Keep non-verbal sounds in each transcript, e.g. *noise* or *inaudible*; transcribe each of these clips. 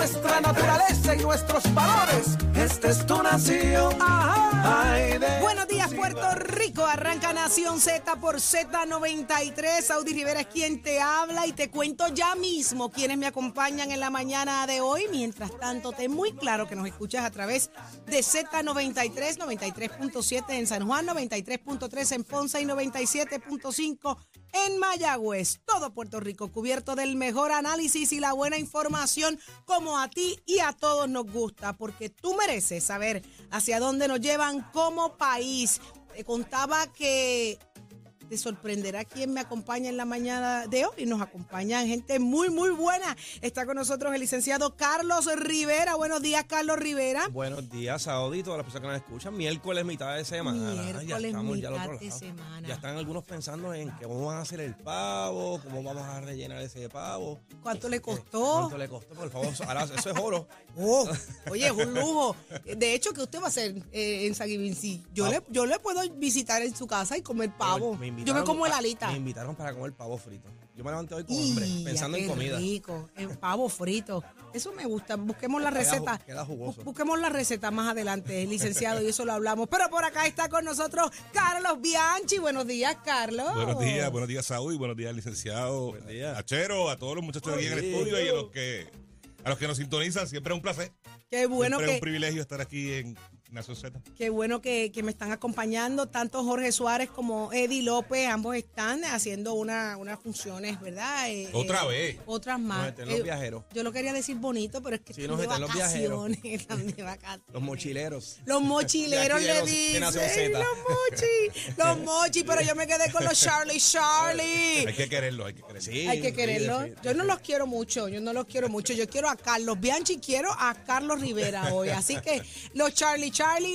nuestra naturaleza y nuestros valores. Esta es tu nación. Ay, de- Buenos días, Puerto Rico. Arranca Nación Z por Z93. Audi Rivera es quien te habla y te cuento ya mismo quienes me acompañan en la mañana de hoy. Mientras tanto, ten muy claro que nos escuchas a través de Z93, 93.7 en San Juan, 93.3 en Ponce y 97.5 en Mayagüez. Todo Puerto Rico cubierto del mejor análisis y la buena información como a ti y a todos nos gusta, porque tú mereces saber hacia dónde nos llevan como país. Te contaba que te sorprenderá quién me acompaña en la mañana de hoy. Nos acompañan gente muy, muy buena. Está con nosotros el licenciado Carlos Rivera. Buenos días, Carlos Rivera. Buenos días, Saudi, todas las personas que nos escuchan. Miércoles, mitad de semana. Miércoles, ya estamos ya al mitad otro de semana. Ya están algunos pensando en cómo van a hacer el pavo, cómo vamos a rellenar ese pavo. ¿Cuánto le costó? ¿Cuánto le costó? Por favor, ahora eso es oro. *laughs* Oh, oye, es un lujo. De hecho, que usted va a hacer eh, en San? Yo, le, yo le puedo visitar en su casa y comer pavo. Me yo me como el alita. Me invitaron para comer pavo frito. Yo me levanté hoy con hambre, pensando qué en comida. rico, en pavo frito. Eso me gusta. Busquemos la Queda ju- receta. queda jugoso. Bu- Busquemos la receta más adelante, licenciado, y eso lo hablamos. Pero por acá está con nosotros Carlos Bianchi. Buenos días, Carlos. Buenos días, buenos días, Saúl, buenos días, licenciado días. Achero, a todos los muchachos aquí en el estudio y a los que a los que nos sintonizan, siempre es un placer. Qué bueno siempre es un que, privilegio estar aquí en Z. qué bueno que, que me están acompañando tanto Jorge Suárez como Eddie López. Ambos están haciendo una, unas funciones, ¿verdad? Eh, Otra eh, vez. Otras más. Nos meten los Eh, viajeros. Yo lo quería decir bonito, pero es que Sí, están nos de meten los viajeros. vacaciones. *laughs* Están de vacaciones. Los mochileros. Los mochileros le dicen. Los mochi. Los mochi, pero yo me quedé con los Charlie Charlie. Hay que quererlo, hay que quererlo. Sí, Hay que quererlo. Yo no los quiero mucho, yo no los quiero mucho. Yo quiero a Carlos Bianchi, quiero a Carlos Rivera hoy. Así que los Charlie Charlie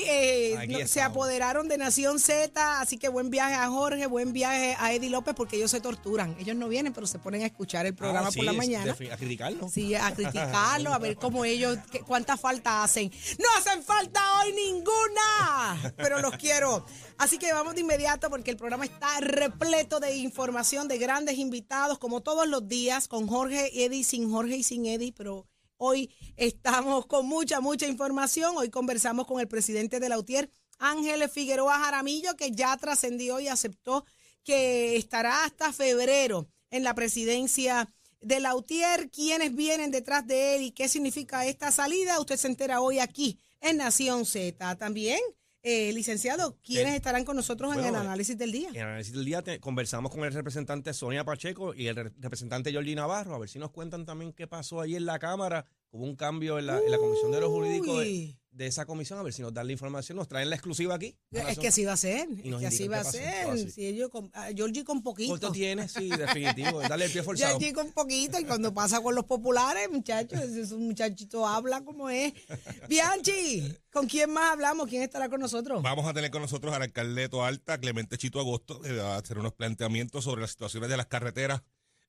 eh, Aquí no- se apoderaron de Nación Z. Así que buen viaje a Jorge, buen viaje a Eddie López, porque ellos se torturan. Ellos no vienen, pero se ponen a escuchar el programa Ah, sí, por la mañana. A criticarlo. Sí, a *laughs* criticarlo, a ver cómo ellos, qué- cuánta falta hacen. No hacen falta hoy ninguna, pero los quiero. Así que vamos de inmediato porque el programa está repleto de información, de grandes invitados, como todos los días, con Jorge, Eddie, sin Jorge y sin Eddie, pero hoy estamos con mucha, mucha información. Hoy conversamos con el presidente de la UTIER, Ángel Figueroa Jaramillo, que ya trascendió y aceptó que estará hasta febrero en la presidencia de Lautier, quiénes vienen detrás de él y qué significa esta salida. Usted se entera hoy aquí en Nación Z. También, eh, licenciado, ¿quiénes estarán con nosotros en el análisis del día? En el análisis del día te- conversamos con el representante Sonia Pacheco y el re- representante Jordi Navarro, a ver si nos cuentan también qué pasó ahí en la Cámara. Hubo un cambio en la, en la Comisión de los Jurídicos de. De esa comisión, a ver si nos dan la información, nos traen la exclusiva aquí. Es que así va a ser, Y es que así va a ser. Si ellos con, a Georgie con poquito. ¿Cuánto tiene? Sí, definitivo. Dale el pie *laughs* forzado. Georgie con poquito y cuando pasa con los populares, muchachos, ese un muchachito habla como es. *laughs* Bianchi, ¿con quién más hablamos? ¿Quién estará con nosotros? Vamos a tener con nosotros al alcalde de Toalta, Clemente Chito Agosto, que va a hacer unos planteamientos sobre las situaciones de las carreteras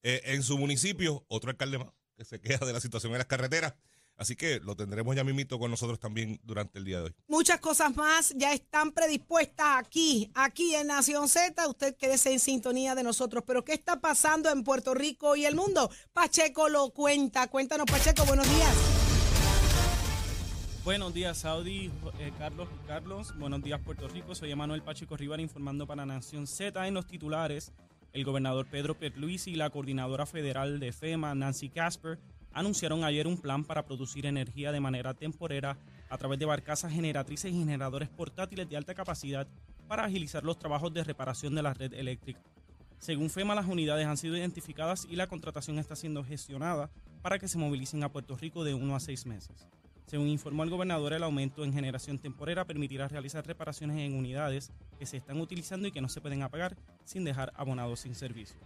eh, en su municipio, otro alcalde más que se queja de la situación en las carreteras. Así que lo tendremos ya mismito con nosotros también durante el día de hoy. Muchas cosas más ya están predispuestas aquí, aquí en Nación Z. Usted quédese en sintonía de nosotros. Pero ¿qué está pasando en Puerto Rico y el mundo? Pacheco lo cuenta. Cuéntanos, Pacheco, buenos días. Buenos días, Saudi, eh, Carlos y Carlos. Buenos días, Puerto Rico. Soy Emanuel Pacheco Rivera informando para Nación Z en los titulares. El gobernador Pedro Pierluisi y la coordinadora federal de FEMA, Nancy Casper, anunciaron ayer un plan para producir energía de manera temporera a través de barcazas generatrices y generadores portátiles de alta capacidad para agilizar los trabajos de reparación de la red eléctrica. Según FEMA, las unidades han sido identificadas y la contratación está siendo gestionada para que se movilicen a Puerto Rico de uno a seis meses. Según informó el gobernador, el aumento en generación temporera permitirá realizar reparaciones en unidades que se están utilizando y que no se pueden apagar sin dejar abonados sin servicio.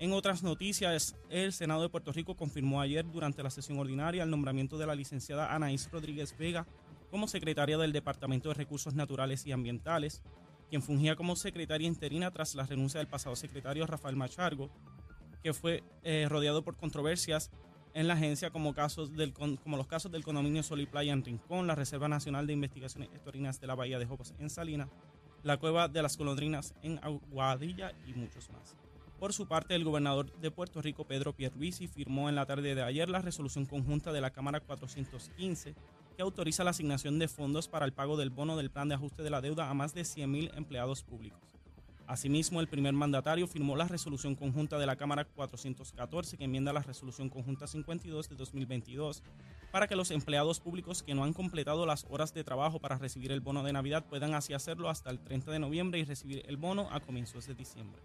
En otras noticias, el Senado de Puerto Rico confirmó ayer durante la sesión ordinaria el nombramiento de la licenciada Anaís Rodríguez Vega como secretaria del Departamento de Recursos Naturales y Ambientales, quien fungía como secretaria interina tras la renuncia del pasado secretario Rafael Machargo, que fue eh, rodeado por controversias en la agencia como, casos del, como los casos del condominio Sol y Playa en Rincón, la Reserva Nacional de Investigaciones Historinas de la Bahía de Jocos en Salina, la Cueva de las Colondrinas en Aguadilla y muchos más. Por su parte, el gobernador de Puerto Rico, Pedro Pierluisi, firmó en la tarde de ayer la resolución conjunta de la Cámara 415 que autoriza la asignación de fondos para el pago del bono del plan de ajuste de la deuda a más de 100.000 empleados públicos. Asimismo, el primer mandatario firmó la resolución conjunta de la Cámara 414 que enmienda la resolución conjunta 52 de 2022 para que los empleados públicos que no han completado las horas de trabajo para recibir el bono de Navidad puedan así hacerlo hasta el 30 de noviembre y recibir el bono a comienzos de diciembre.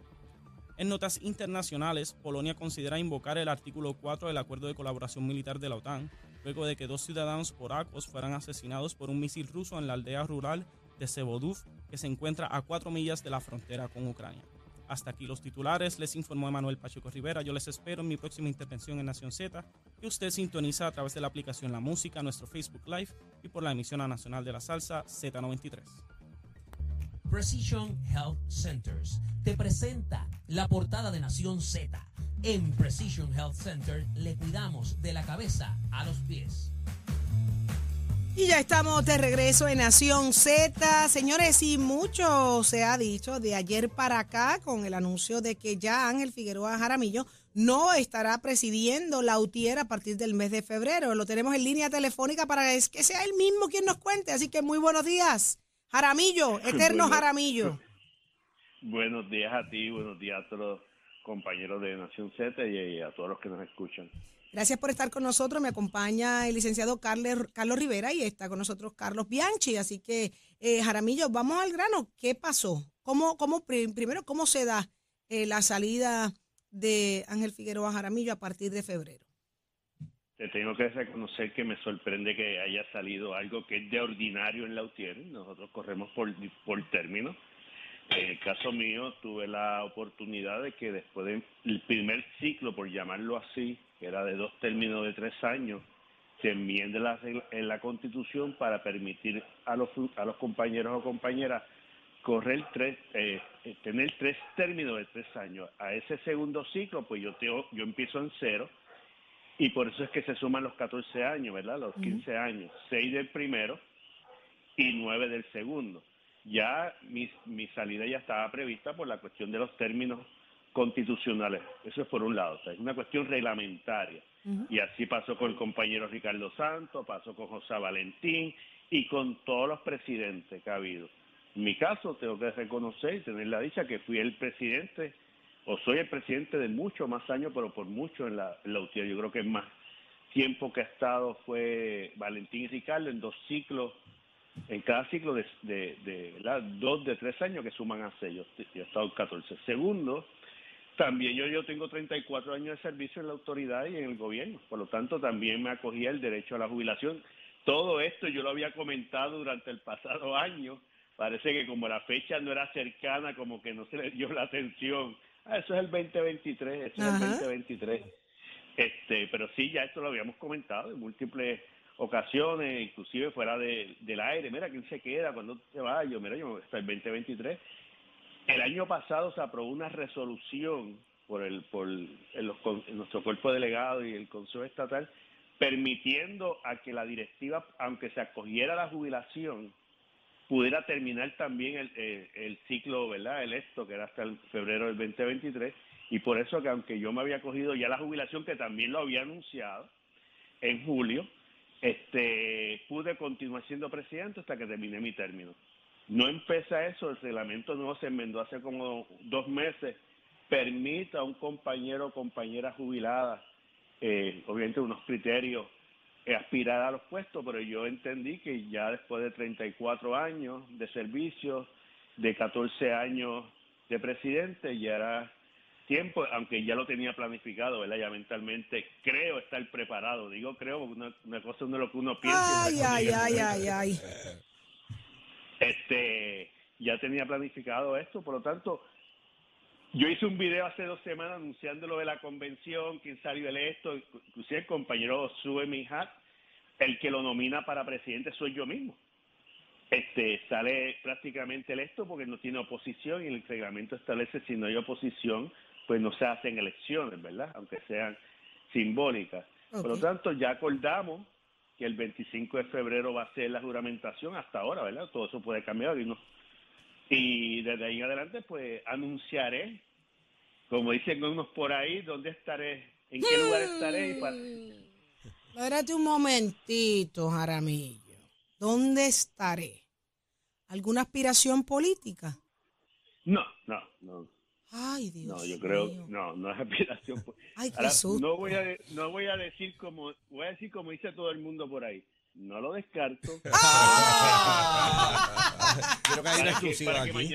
En notas internacionales, Polonia considera invocar el artículo 4 del Acuerdo de Colaboración Militar de la OTAN, luego de que dos ciudadanos polacos fueran asesinados por un misil ruso en la aldea rural de Sevodov, que se encuentra a cuatro millas de la frontera con Ucrania. Hasta aquí los titulares, les informó Emanuel Pacheco Rivera. Yo les espero en mi próxima intervención en Nación Z, que usted sintoniza a través de la aplicación La Música, nuestro Facebook Live y por la emisión nacional de la salsa Z93. Precision Health Centers te presenta la portada de Nación Z. En Precision Health Center le cuidamos de la cabeza a los pies. Y ya estamos de regreso en Nación Z. Señores, y mucho se ha dicho de ayer para acá con el anuncio de que ya Ángel Figueroa Jaramillo no estará presidiendo la UTIER a partir del mes de febrero. Lo tenemos en línea telefónica para que sea él mismo quien nos cuente. Así que muy buenos días. Jaramillo, *laughs* eterno Jaramillo. *laughs* Buenos días a ti, buenos días a todos los compañeros de Nación Z y a todos los que nos escuchan. Gracias por estar con nosotros. Me acompaña el licenciado Carlos, Carlos Rivera y está con nosotros Carlos Bianchi. Así que, eh, Jaramillo, vamos al grano. ¿Qué pasó? ¿Cómo, cómo primero, cómo se da eh, la salida de Ángel Figueroa Jaramillo a partir de febrero? Te tengo que reconocer que me sorprende que haya salido algo que es de ordinario en la UTIER. Nosotros corremos por, por términos. En el caso mío, tuve la oportunidad de que después del primer ciclo, por llamarlo así, que era de dos términos de tres años, se enmiende la, en la Constitución para permitir a los, a los compañeros o compañeras correr tres, eh, tener tres términos de tres años. A ese segundo ciclo, pues yo, tengo, yo empiezo en cero y por eso es que se suman los 14 años, ¿verdad? Los 15 años, 6 del primero y 9 del segundo. Ya mi, mi salida ya estaba prevista por la cuestión de los términos constitucionales. Eso es por un lado, es una cuestión reglamentaria. Y así pasó con el compañero Ricardo Santos, pasó con José Valentín y con todos los presidentes que ha habido. En mi caso, tengo que reconocer y tener la dicha que fui el presidente o soy el presidente de muchos más años, pero por mucho en la, en Yo creo que más tiempo que ha estado fue Valentín y Ricardo en dos ciclos, en cada ciclo de, de, dos de tres años que suman a seis. Yo, he estado 14. Segundo, también yo, yo tengo 34 años de servicio en la autoridad y en el gobierno, por lo tanto también me acogía el derecho a la jubilación. Todo esto yo lo había comentado durante el pasado año. Parece que como la fecha no era cercana, como que no se le dio la atención eso es el 2023, eso es el 2023. Este, pero sí, ya esto lo habíamos comentado en múltiples ocasiones, inclusive fuera de, del aire. Mira, ¿quién se queda? cuando se va? Yo, mira, yo, hasta el 2023. El año pasado se aprobó una resolución por el por el- los con- nuestro cuerpo delegado y el Consejo Estatal, permitiendo a que la directiva, aunque se acogiera a la jubilación, pudiera terminar también el, eh, el ciclo, ¿verdad? Electo, que era hasta el febrero del 2023, y por eso que aunque yo me había cogido ya la jubilación, que también lo había anunciado en julio, este pude continuar siendo presidente hasta que terminé mi término. No empieza eso, el reglamento nuevo se enmendó hace como dos meses, permite a un compañero o compañera jubilada, eh, obviamente unos criterios, aspirar a los puestos, pero yo entendí que ya después de 34 años de servicio, de 14 años de presidente, ya era tiempo, aunque ya lo tenía planificado, ¿verdad? Ya mentalmente creo estar preparado. Digo creo, porque una, una cosa no es lo que uno piensa. Ay, ay, ay, ay, ay. este ya tenía planificado esto, por lo tanto, yo hice un video hace dos semanas anunciando lo de la convención, quién salió electo, inclusive el compañero Sue Mijat, el que lo nomina para presidente soy yo mismo. Este sale prácticamente electo porque no tiene oposición y el reglamento establece si no hay oposición, pues no se hacen elecciones, ¿verdad? Aunque sean simbólicas. Por lo tanto, ya acordamos que el 25 de febrero va a ser la juramentación hasta ahora, ¿verdad? Todo eso puede cambiar y no. Y desde ahí en adelante, pues anunciaré, como dicen unos por ahí, dónde estaré, en qué lugar estaré. Y para... Espérate un momentito, Jaramillo. ¿Dónde estaré? ¿Alguna aspiración política? No, no, no. Ay, Dios No, yo creo, mío. no, no es aspiración. Ay, qué Ahora, susto. no voy a, no voy a decir como, voy a decir como dice todo el mundo por ahí. No lo descarto. *laughs* Creo que hay una para que, exclusiva para aquí.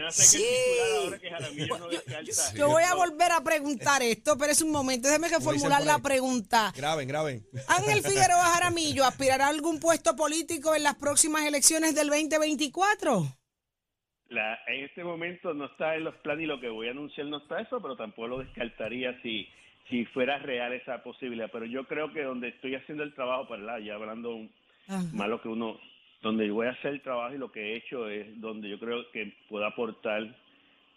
Yo voy a volver a preguntar esto, pero es un momento. Déjeme formular la pregunta. Graben, graben. Ángel *laughs* Figueroa Jaramillo, ¿aspirará a algún puesto político en las próximas elecciones del 2024? La, en este momento no está en los planes y lo que voy a anunciar no está eso, pero tampoco lo descartaría si, si fuera real esa posibilidad. Pero yo creo que donde estoy haciendo el trabajo, ¿verdad? ya hablando un- Ajá. más lo que uno, donde yo voy a hacer el trabajo y lo que he hecho es donde yo creo que puedo aportar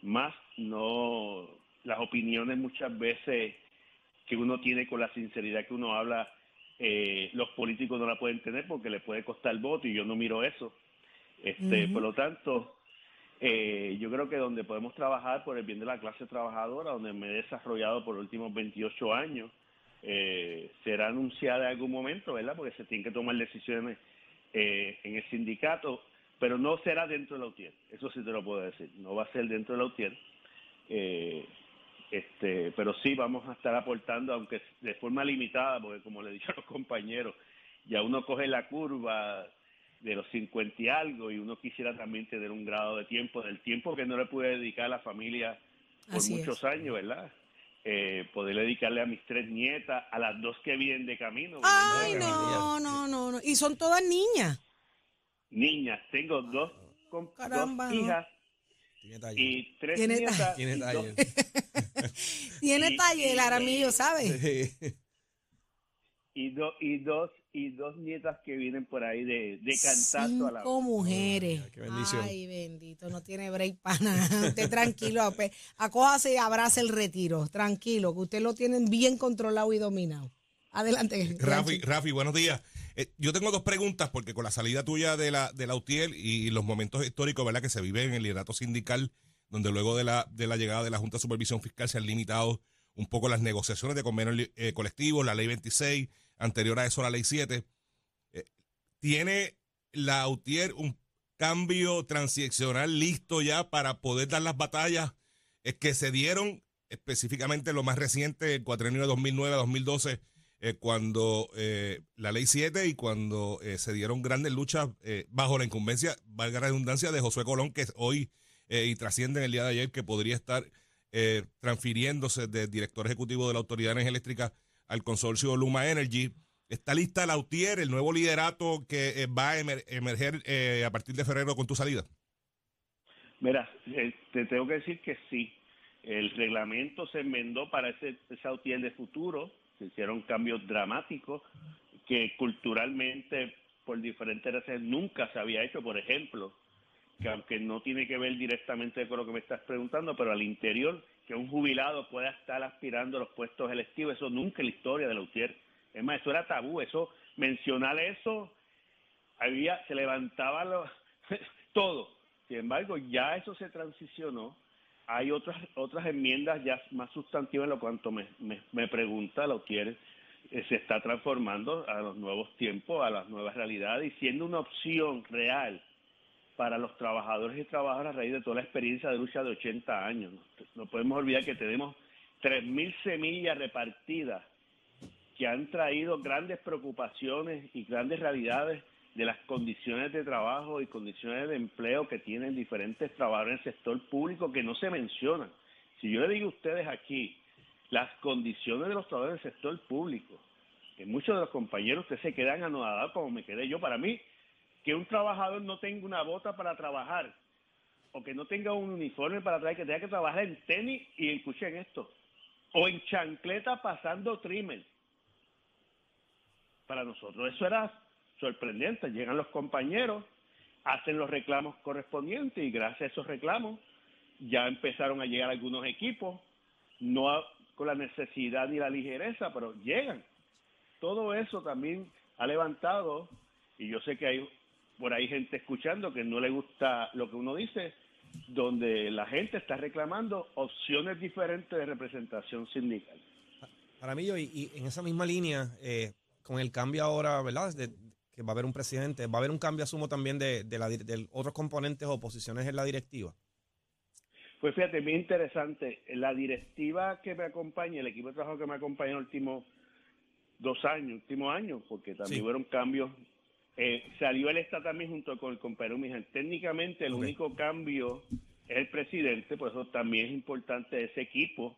más, no las opiniones muchas veces que uno tiene con la sinceridad que uno habla, eh, los políticos no la pueden tener porque le puede costar voto y yo no miro eso. Este. Por lo tanto, eh, yo creo que donde podemos trabajar por el bien de la clase trabajadora, donde me he desarrollado por los últimos 28 años, eh, será anunciada en algún momento, ¿verdad? Porque se tienen que tomar decisiones eh, en el sindicato, pero no será dentro de la UTIER, eso sí te lo puedo decir, no va a ser dentro de la UTIER, eh, este, pero sí vamos a estar aportando, aunque de forma limitada, porque como le *laughs* dije a los compañeros, ya uno coge la curva de los 50 y algo y uno quisiera también tener un grado de tiempo, del tiempo que no le pude dedicar a la familia por Así muchos es. años, ¿verdad? Eh, poder dedicarle a mis tres nietas, a las dos que vienen de camino. Ay, viniendo de camino. no, no, no, no. Y son todas niñas. Niñas, tengo dos, Caramba, dos hijas Tiene y tres Tiene nietas. ta- Tiene y dos- taller. *laughs* Tiene Y- taller, Aramillo, ¿sabes? Sí. y, do- y dos y dos nietas que vienen por ahí de, de cantazo a la Cinco mujeres. Ay, qué bendición. Ay, bendito, no tiene break para nada. *laughs* Usted tranquilo, acójase y abrace el retiro. Tranquilo, que usted lo tienen bien controlado y dominado. Adelante. Rafi, Rafi, buenos días. Eh, yo tengo dos preguntas porque con la salida tuya de la, de la UTIEL y los momentos históricos ¿verdad? que se viven en el liderato sindical, donde luego de la, de la llegada de la Junta de Supervisión Fiscal se han limitado un poco las negociaciones de convenios eh, colectivos, la ley 26, anterior a eso la ley 7. Eh, ¿Tiene la UTIER un cambio transicional listo ya para poder dar las batallas que se dieron específicamente lo más reciente, el cuatrenio de 2009 a 2012, eh, cuando eh, la ley 7 y cuando se dieron grandes luchas bajo la incumbencia, valga la redundancia, de Josué Colón, que hoy y trasciende en el día de ayer, que podría estar transfiriéndose de director ejecutivo de la Autoridad de al consorcio Luma Energy. Está lista la UTIER, el nuevo liderato que eh, va a emer- emerger eh, a partir de febrero con tu salida. Mira, eh, te tengo que decir que sí. El reglamento se enmendó para ese, UTIER de futuro. Se hicieron cambios dramáticos que culturalmente, por diferentes razones, nunca se había hecho. Por ejemplo, que aunque no tiene que ver directamente con lo que me estás preguntando, pero al interior, que un jubilado pueda estar aspirando a los puestos electivos, eso nunca en la historia de la UTIER. Es más, eso era tabú, eso, mencionar eso, había, se levantaba lo, *laughs* todo. Sin embargo, ya eso se transicionó. Hay otras otras enmiendas ya más sustantivas en lo cuanto me, me, me pregunta la UTIER, eh, se está transformando a los nuevos tiempos, a las nuevas realidades y siendo una opción real para los trabajadores y trabajadoras a raíz de toda la experiencia de lucha de 80 años. No, podemos olvidar que tenemos 3.000 semillas repartidas que han traído grandes preocupaciones y grandes realidades de las condiciones de trabajo y condiciones de empleo que tienen diferentes trabajadores en el sector público que no se mencionan. Si yo le digo a ustedes aquí las condiciones de los trabajadores del sector público, que muchos de los compañeros ustedes se quedan anodados como me quedé yo, para mí que un trabajador no tenga una bota para trabajar o que no tenga un uniforme para trabajar, que tenga que trabajar en tenis y escuchen esto, o en chancleta pasando trimmer. Para nosotros eso era sorprendente. Llegan los compañeros, hacen los reclamos correspondientes y gracias a esos reclamos ya empezaron a llegar algunos equipos, no con la necesidad ni la ligereza, pero llegan. Todo eso también ha levantado, y yo sé que hay por ahí gente escuchando que no le gusta lo que uno dice, donde la gente está reclamando opciones diferentes de representación sindical. Para mí, yo, y, en esa misma línea, eh, con el cambio ahora, ¿verdad? De, que va a haber un presidente, va a haber un cambio, asumo, también de, de, la, de otros componentes o posiciones en la directiva. Pues fíjate, muy interesante. La directiva que me acompaña, el equipo de trabajo que me acompaña en los últimos dos años, últimos años, porque también hubo cambios eh, salió el esta también junto con el compañero Mijal. Técnicamente el único cambio es el presidente, por eso también es importante ese equipo,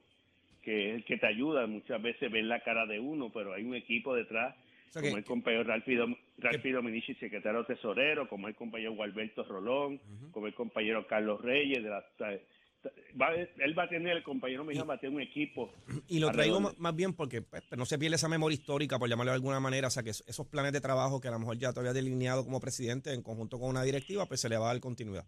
que es el que te ayuda. Muchas veces ver la cara de uno, pero hay un equipo detrás, como el compañero Ralfido, Ralfido Minichi, secretario tesorero, como el compañero Gualberto Rolón, como el compañero Carlos Reyes de la él va a tener, el compañero mío va a tener un equipo. Y lo traigo más, bien porque pues, no se pierde esa memoria histórica, por llamarlo de alguna manera, o sea que esos planes de trabajo que a lo mejor ya todavía delineado como presidente en conjunto con una directiva, pues se le va a dar continuidad.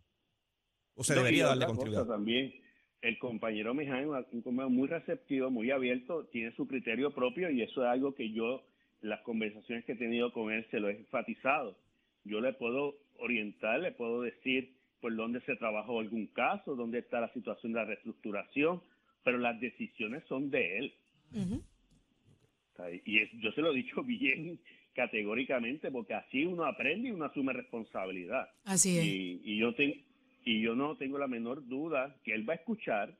O se debería darle continuidad. También el compañero Miján es un compañero muy receptivo, muy abierto, tiene su criterio propio y eso es algo que yo, las conversaciones que he tenido con él, se lo he enfatizado. Yo le puedo orientar, le puedo decir por dónde se trabajó algún caso, dónde está la situación de la reestructuración, pero las decisiones son de él. Y yo se lo he dicho *laughs* bien categóricamente, porque así uno aprende y uno asume responsabilidad. Así es. Y, yo, y yo no tengo la menor duda que él va a escuchar,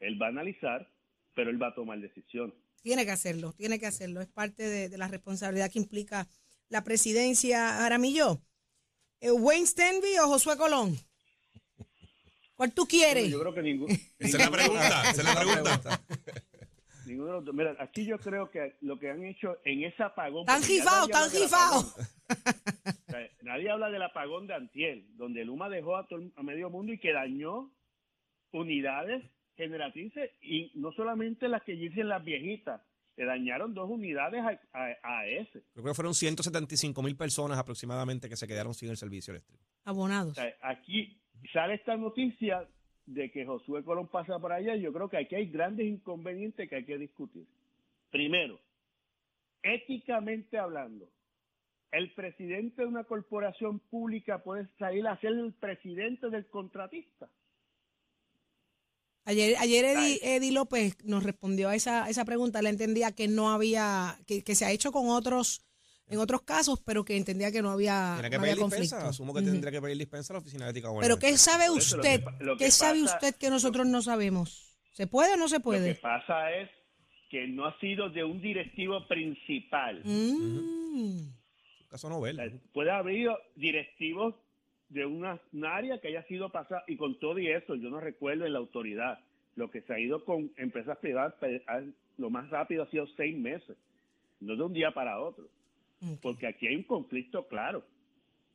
él va a analizar, pero él va a tomar decisiones. Tiene que hacerlo, tiene que hacerlo. Es parte de, de la responsabilidad que implica la presidencia. Aramillo, ¿Wayne Stenby o Josué Colón? ¿Cuál tú quieres? yo creo que ninguno. se la pregunta, se la pregunta. Ninguno de los Mira, aquí yo creo que lo que han hecho en ese apagón. Tan gifado, tan gifado. nadie habla del apagón de Antiel, donde Luma dejó a, todo, a medio mundo y que dañó unidades generatrices y no solamente las que dicen las viejitas, se dañaron dos unidades a, ese. Creo que fueron 175 mil personas aproximadamente que se quedaron sin el servicio eléctrico. Abonados. aquí sale esta noticia de que Josué Colón pasa por allá. Yo creo que aquí hay grandes inconvenientes que hay que discutir. Primero, éticamente hablando, el presidente de una corporación pública puede salir a ser el presidente del contratista. Ayer, ayer Eddie, López nos respondió a esa, esa pregunta. Le entendía que no había, que, se ha hecho con otros, en otros casos, pero que entendía que no había, que no conflicto. Asumo que tendría que pedir dispensa a la oficina de ética. Pero ¿qué sabe usted? ¿Qué sabe usted que nosotros no sabemos? ¿Se puede o no se puede? Lo que pasa es que no ha sido de un directivo principal. Mm. Caso novela. Puede haber directivos de una, área que haya sido pasada, y con todo y eso, yo no recuerdo en la autoridad, lo que se ha ido con empresas privadas, lo más rápido ha sido seis meses, no de un día para otro, porque aquí hay un conflicto claro.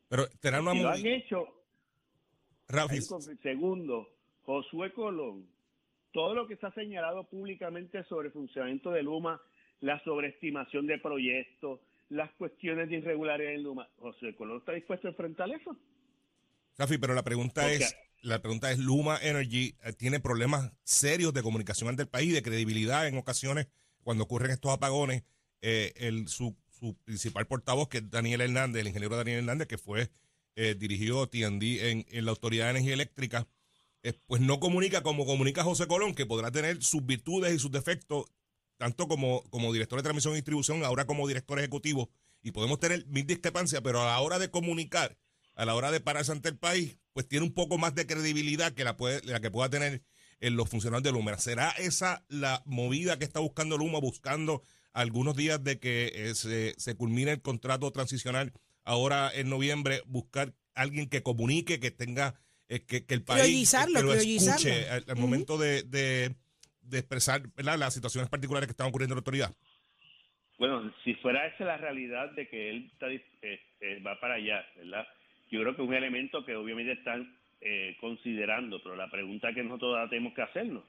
Pero será una... lo han hecho... Segundo, Josué Colón, todo lo que se ha señalado públicamente sobre el funcionamiento de Luma, la sobreestimación de proyectos, las cuestiones de irregularidad en Luma, Josué Colón está dispuesto a enfrentar eso. Rafi, pero la pregunta es, la pregunta es, Luma Energy eh, tiene problemas serios de comunicación ante el país, de credibilidad en ocasiones cuando ocurren estos apagones. Eh, el, su, su principal portavoz, que es Daniel Hernández, el ingeniero Daniel Hernández, que fue eh, dirigió TND en, en la Autoridad de Energía Eléctrica, eh, pues no comunica como comunica José Colón, que podrá tener sus virtudes y sus defectos, tanto como, como director de transmisión y distribución, ahora como director ejecutivo, y podemos tener mil discrepancias, pero a la hora de comunicar, a la hora de pararse ante el país, pues tiene un poco más de credibilidad que la, puede, la que pueda tener en los funcionarios de Luma. ¿Será esa la movida que está buscando Luma, buscando algunos días de que eh, se, se culmine el contrato transicional ahora en noviembre, buscar alguien que comunique, que tenga, eh, que, que el país Priorizarlo, que lo priorizarlo. escuche al, momento de, de- de expresar ¿verdad? las situaciones particulares que están ocurriendo en la autoridad. Bueno, si fuera esa la realidad de que él está, eh, eh, va para allá, ¿verdad? Yo creo que es un elemento que obviamente están eh, considerando, pero la pregunta que nosotros ahora tenemos que hacernos.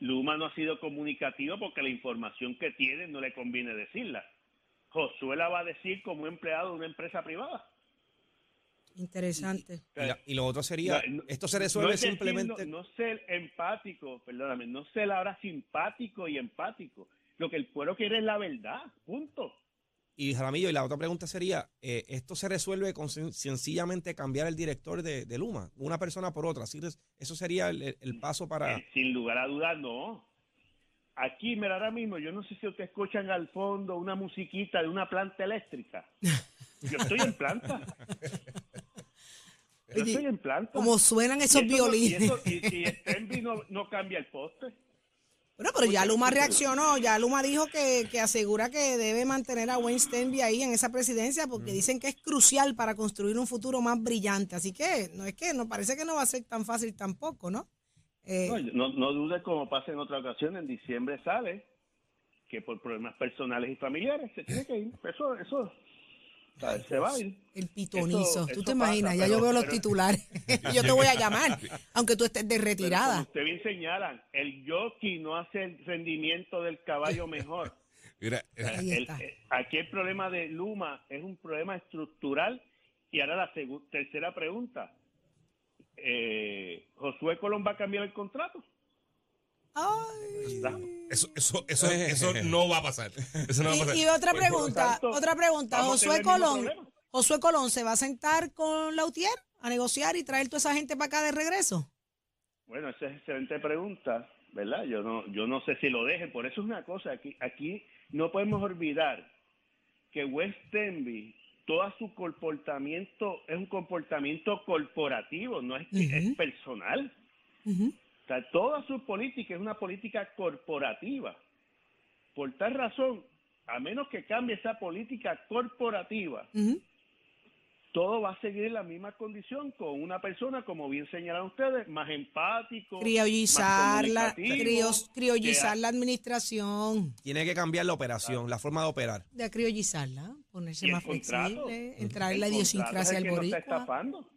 Luma no ha sido comunicativo porque la información que tiene no le conviene decirla. Josué la va a decir como empleado de una empresa privada. Interesante. Y, la- y lo otro sería, No, esto se resuelve no es decir, simplemente... no, no ser empático, perdóname, no ser ahora simpático y empático. Lo que el pueblo quiere es la verdad, punto. Y Jaramillo, y la otra pregunta sería, eh, ¿esto se resuelve con sen- sencillamente cambiar el director de, de Luma? Una persona por otra. Así es- eso sería el, el paso para... Eh, sin lugar a dudas, no. Aquí, mira, ahora mismo, yo no sé si ustedes escuchan al fondo una musiquita de una planta eléctrica. Yo estoy en planta. Yo estoy en planta. Como suenan esos Y eso no- violines. Y, eso- y- y Stenby no, no cambia el poste. Bueno, pero ya Luma reaccionó, ya Luma dijo que, que asegura que debe mantener a Wayne Stenby ahí en esa presidencia porque dicen que es crucial para construir un futuro más brillante. Así que no es que no parece que no va a ser tan fácil tampoco, ¿no? Eh, No, no, no dudes como pasa en otra ocasión, en diciembre sale que por problemas personales y familiares se tiene que ir. Eso, eso, ¿sabes? se va a ir. el pitonizo, Eso- tú eso te imaginas, pasa, ya yo veo los pero- titulares. *laughs* *laughs* yo te voy a llamar, aunque tú estés de Pero como retirada. usted bien señalan, el jockey no hace el rendimiento del caballo mejor. *laughs* Mira, eh, Ahí El- está. eh, aquí el problema de Luma es un problema estructural. Y ahora la tercera pregunta. Eh, ¿Josué Colón va a cambiar el contrato? Ay. Eso, eso, eso, eso *laughs* no va a pasar. Eso no va a pasar. Y, y otra Pues, pregunta, tanto, otra pregunta. Josué Colón. Josué Colón, ¿se va a sentar con Lautier a negociar y traer toda esa gente para acá de regreso? Bueno, esa es excelente pregunta, ¿verdad? Yo no, yo no sé si lo dejen. Por eso es una cosa, aquí, aquí no podemos olvidar que West Denby, todo su comportamiento es un comportamiento corporativo, no es, Ujú. es personal. O sea, toda su política es una política corporativa. Por tal razón, a menos que cambie esa política corporativa, todo va a seguir en la misma condición con una persona, como bien señalan ustedes, más empático, Criollizar más la, crios- criollizar la administración, Tiene que cambiar la operación, la forma de operar. de criollizarla, ponerse más contrato, flexible, entrar en la idiosincrasia el del que nos está boricua. estafando.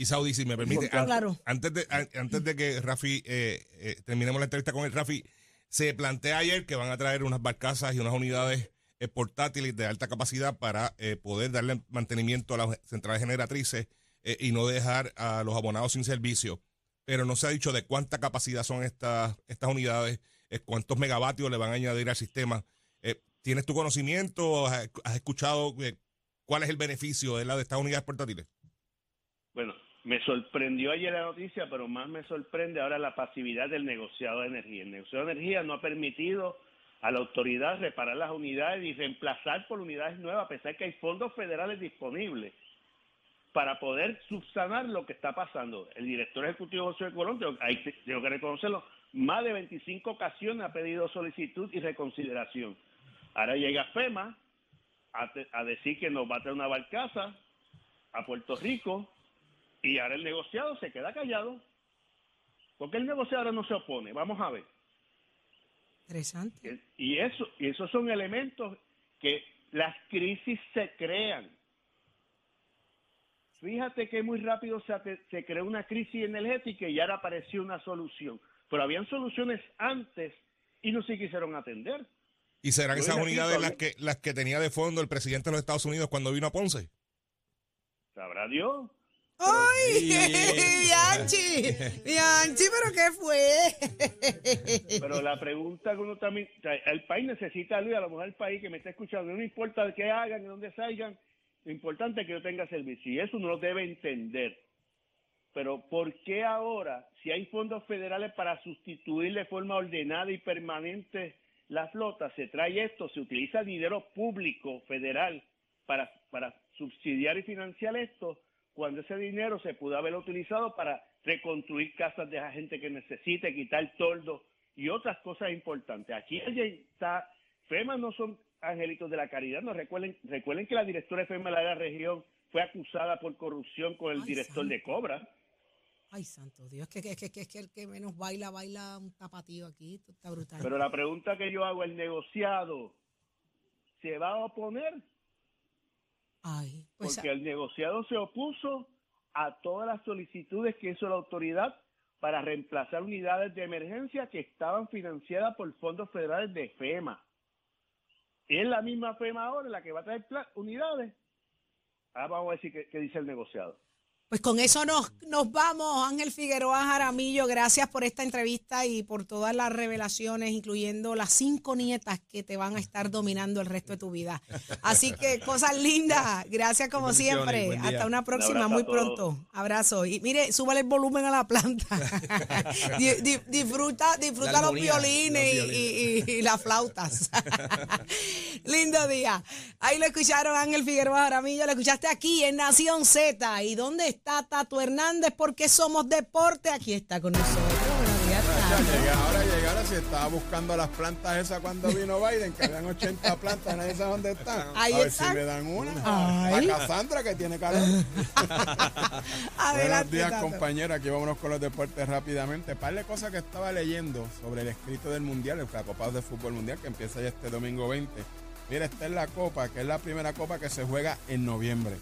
Y Saudi, si me permite, Claro. an- Claro. antes, de, an- antes de que Rafi eh, eh, terminemos la entrevista con el Rafi, se plantea ayer que van a traer unas barcazas y unas unidades eh, portátiles de alta capacidad para eh, poder darle mantenimiento a las centrales generatrices eh, y no dejar a los abonados sin servicio. Pero no se ha dicho de cuánta capacidad son estas, estas unidades, eh, cuántos megavatios le van a añadir al sistema. Eh, ¿Tienes tu conocimiento? ¿Has, has escuchado eh, cuál es el beneficio de la de estas unidades portátiles? Bueno, me sorprendió ayer la noticia, pero más me sorprende ahora la pasividad del negociado de energía. El negociado de energía no ha permitido a la autoridad reparar las unidades y reemplazar por unidades nuevas, a pesar que hay fondos federales disponibles para poder subsanar lo que está pasando. El director ejecutivo José Colón, tengo, te- tengo que reconocerlo, más de 25 ocasiones ha pedido solicitud y reconsideración. Ahora llega FEMA a, a decir que nos va a traer una barcaza a Puerto Rico y ahora el negociado se queda callado. Porque el negociado ahora no se opone. Vamos a ver. Interesante. Y eso, y esos son elementos que las crisis se crean. Fíjate que muy rápido se, se creó una crisis energética y ahora apareció una solución. Pero habían soluciones antes y no se quisieron atender. ¿Y serán Yo esas unidades las que, las que tenía de fondo el presidente de los Estados Unidos cuando vino a Ponce? Sabrá Dios. ¡Ay! *laughs* Bianchi, Bianchi, pero ¿qué fue? *laughs* Pero la pregunta que uno también, o sea, el país necesita luz, a lo mejor el país que me está escuchando, no importa qué hagan, de dónde salgan, lo importante es que yo tenga servicio y eso uno lo debe entender. Pero ¿por qué ahora, si hay fondos federales para sustituir de forma ordenada y permanente la flota, se trae esto, se utiliza dinero público federal para, para subsidiar y financiar esto, cuando ese dinero se pudo haber utilizado para reconstruir casas de la gente que necesite, quitar toldo y otras cosas importantes. Aquí alguien está, FEMA no son angelitos de la caridad, no recuerden, recuerden que la directora de FEMA de la región fue acusada por corrupción con el Ay, director de. Cobra. Ay, santo Dios, que, que, que, que, que el que menos baila, baila un tapatío aquí. Esto está brutal. Pero la pregunta que yo hago, el negociado, ¿se va a oponer? Ay, pues Porque el negociado se opuso a todas las solicitudes que hizo la autoridad para reemplazar unidades de emergencia que estaban financiadas por fondos federales de FEMA. Es la misma FEMA ahora la que va a traer unidades. Ahora vamos a decir qué, qué dice el negociado. Pues con eso nos, nos vamos, Ángel Figueroa Jaramillo. Gracias por esta entrevista y por todas las revelaciones, incluyendo las cinco nietas que te van a estar dominando el resto de tu vida. Así que cosas lindas. Gracias como siempre. Hasta una próxima, muy pronto. Abrazo. Y mire, súbale el volumen a la planta. *laughs* Di- di- disfruta disfruta La los violines los y- y, y- y las flautas. *laughs* Lindo día. Ahí lo escucharon Ángel Figueroa Jaramillo, lo escuchaste aquí en Nación Z. ¿Y dónde está Tato Hernández? Porque somos deporte. Aquí está con nosotros. Buenos días, Tato. Ahora, llegué ahora, si estaba buscando las plantas esas cuando vino Biden, que habían 80 plantas, nadie sabe dónde están. Ahí a ver están. si me dan una. Ay. La Cassandra que tiene calor. *laughs* Buenos Adelante, días, Tato. compañeros. Aquí vámonos con los deportes rápidamente. Par de cosas que estaba leyendo sobre el escrito del Mundial, el Copa de Fútbol Mundial, que empieza ya este domingo 20. Mira, esta es la copa, que es la primera copa que se juega en noviembre.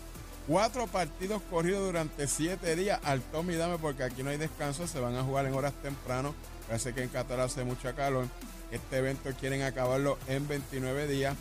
Cuatro partidos corridos durante siete días al tome y dame, porque aquí no hay descanso, se van a jugar en horas temprano. Parece que en Qatar hace mucha calor. Este evento quieren acabarlo en 29 días.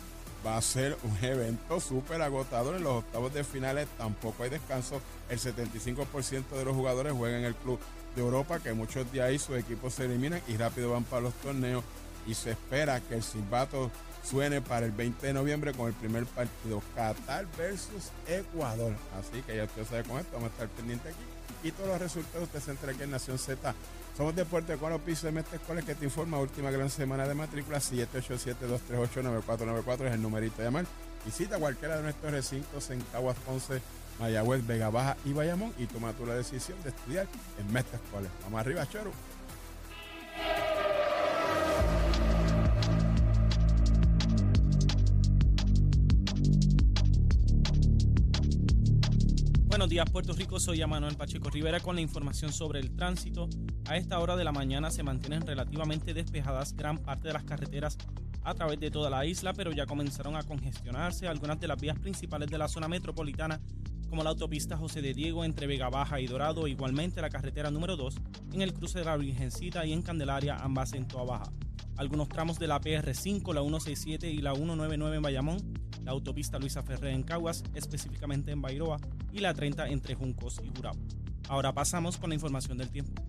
Va a ser un evento súper agotador. En los octavos de finales tampoco hay descanso. El 75% de los jugadores juegan en el club de Europa, que muchos de ahí sus equipos se eliminan y rápido van para los torneos. Y se espera que el silbato suene para el 20 de noviembre con el primer partido Qatar versus Ecuador. Así que ya usted sabe con esto, vamos a estar pendientes aquí. Y todos los resultados usted se aquí en Nación Z. Somos Deporte los pisos de Mestre Escuelas que te informa última gran semana de matrícula 787-238-9494 es el numerito de llamar. Visita cualquiera de nuestros recintos en Caguas Ponce, Mayagüez, Vega Baja y Bayamón y toma tú la decisión de estudiar en Mestre Escuelas. Vamos arriba, choro. Buenos días, Puerto Rico. Soy Manuel Pacheco Rivera con la información sobre el tránsito. A esta hora de la mañana se mantienen relativamente despejadas gran parte de las carreteras a través de toda la isla, pero ya comenzaron a congestionarse algunas de las vías principales de la zona metropolitana, como la autopista José de Diego entre Vega Baja y Dorado, igualmente la carretera número 2 en el cruce de la Virgencita y en Candelaria, ambas en Toa Baja. Algunos tramos de la PR5, la 167 y la 199 en Bayamón, la autopista Luisa Ferré en Caguas, específicamente en Bairoa, y la 30 entre Juncos y Jurabo. Ahora pasamos con la información del tiempo.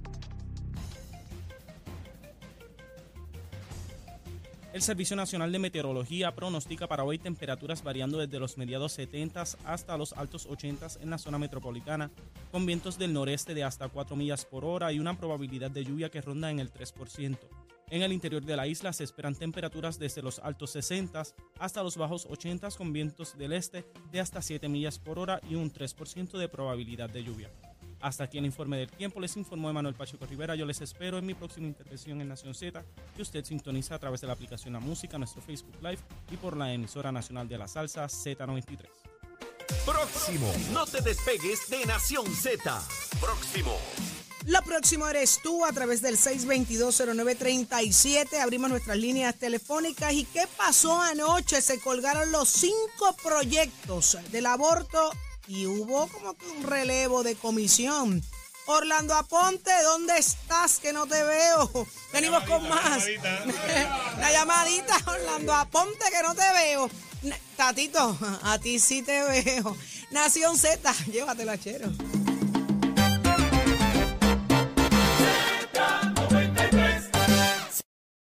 El Servicio Nacional de Meteorología pronostica para hoy temperaturas variando desde los mediados 70 hasta los altos 80 en la zona metropolitana, con vientos del noreste de hasta 4 millas por hora y una probabilidad de lluvia que ronda en el 3%. En el interior de la isla se esperan temperaturas desde los altos 60 hasta los bajos 80 con vientos del este de hasta 7 millas por hora y un 3% de probabilidad de lluvia. Hasta aquí el informe del tiempo. Les informó Emanuel Pacheco Rivera. Yo les espero en mi próxima intervención en Nación Z, que usted sintoniza a través de la aplicación La Música, nuestro Facebook Live y por la emisora nacional de la salsa Z93. Próximo. No te despegues de Nación Z. Próximo. Lo próximo eres tú a través del 6220937. Abrimos nuestras líneas telefónicas. ¿Y qué pasó anoche? Se colgaron los cinco proyectos del aborto y hubo como que un relevo de comisión. Orlando Aponte, ¿dónde estás? Que no te veo. Venimos con más. *laughs* La llamadita, Orlando Aponte, que no te veo. Tatito, a ti sí te veo. Nación Z, *laughs* llévatela, chero.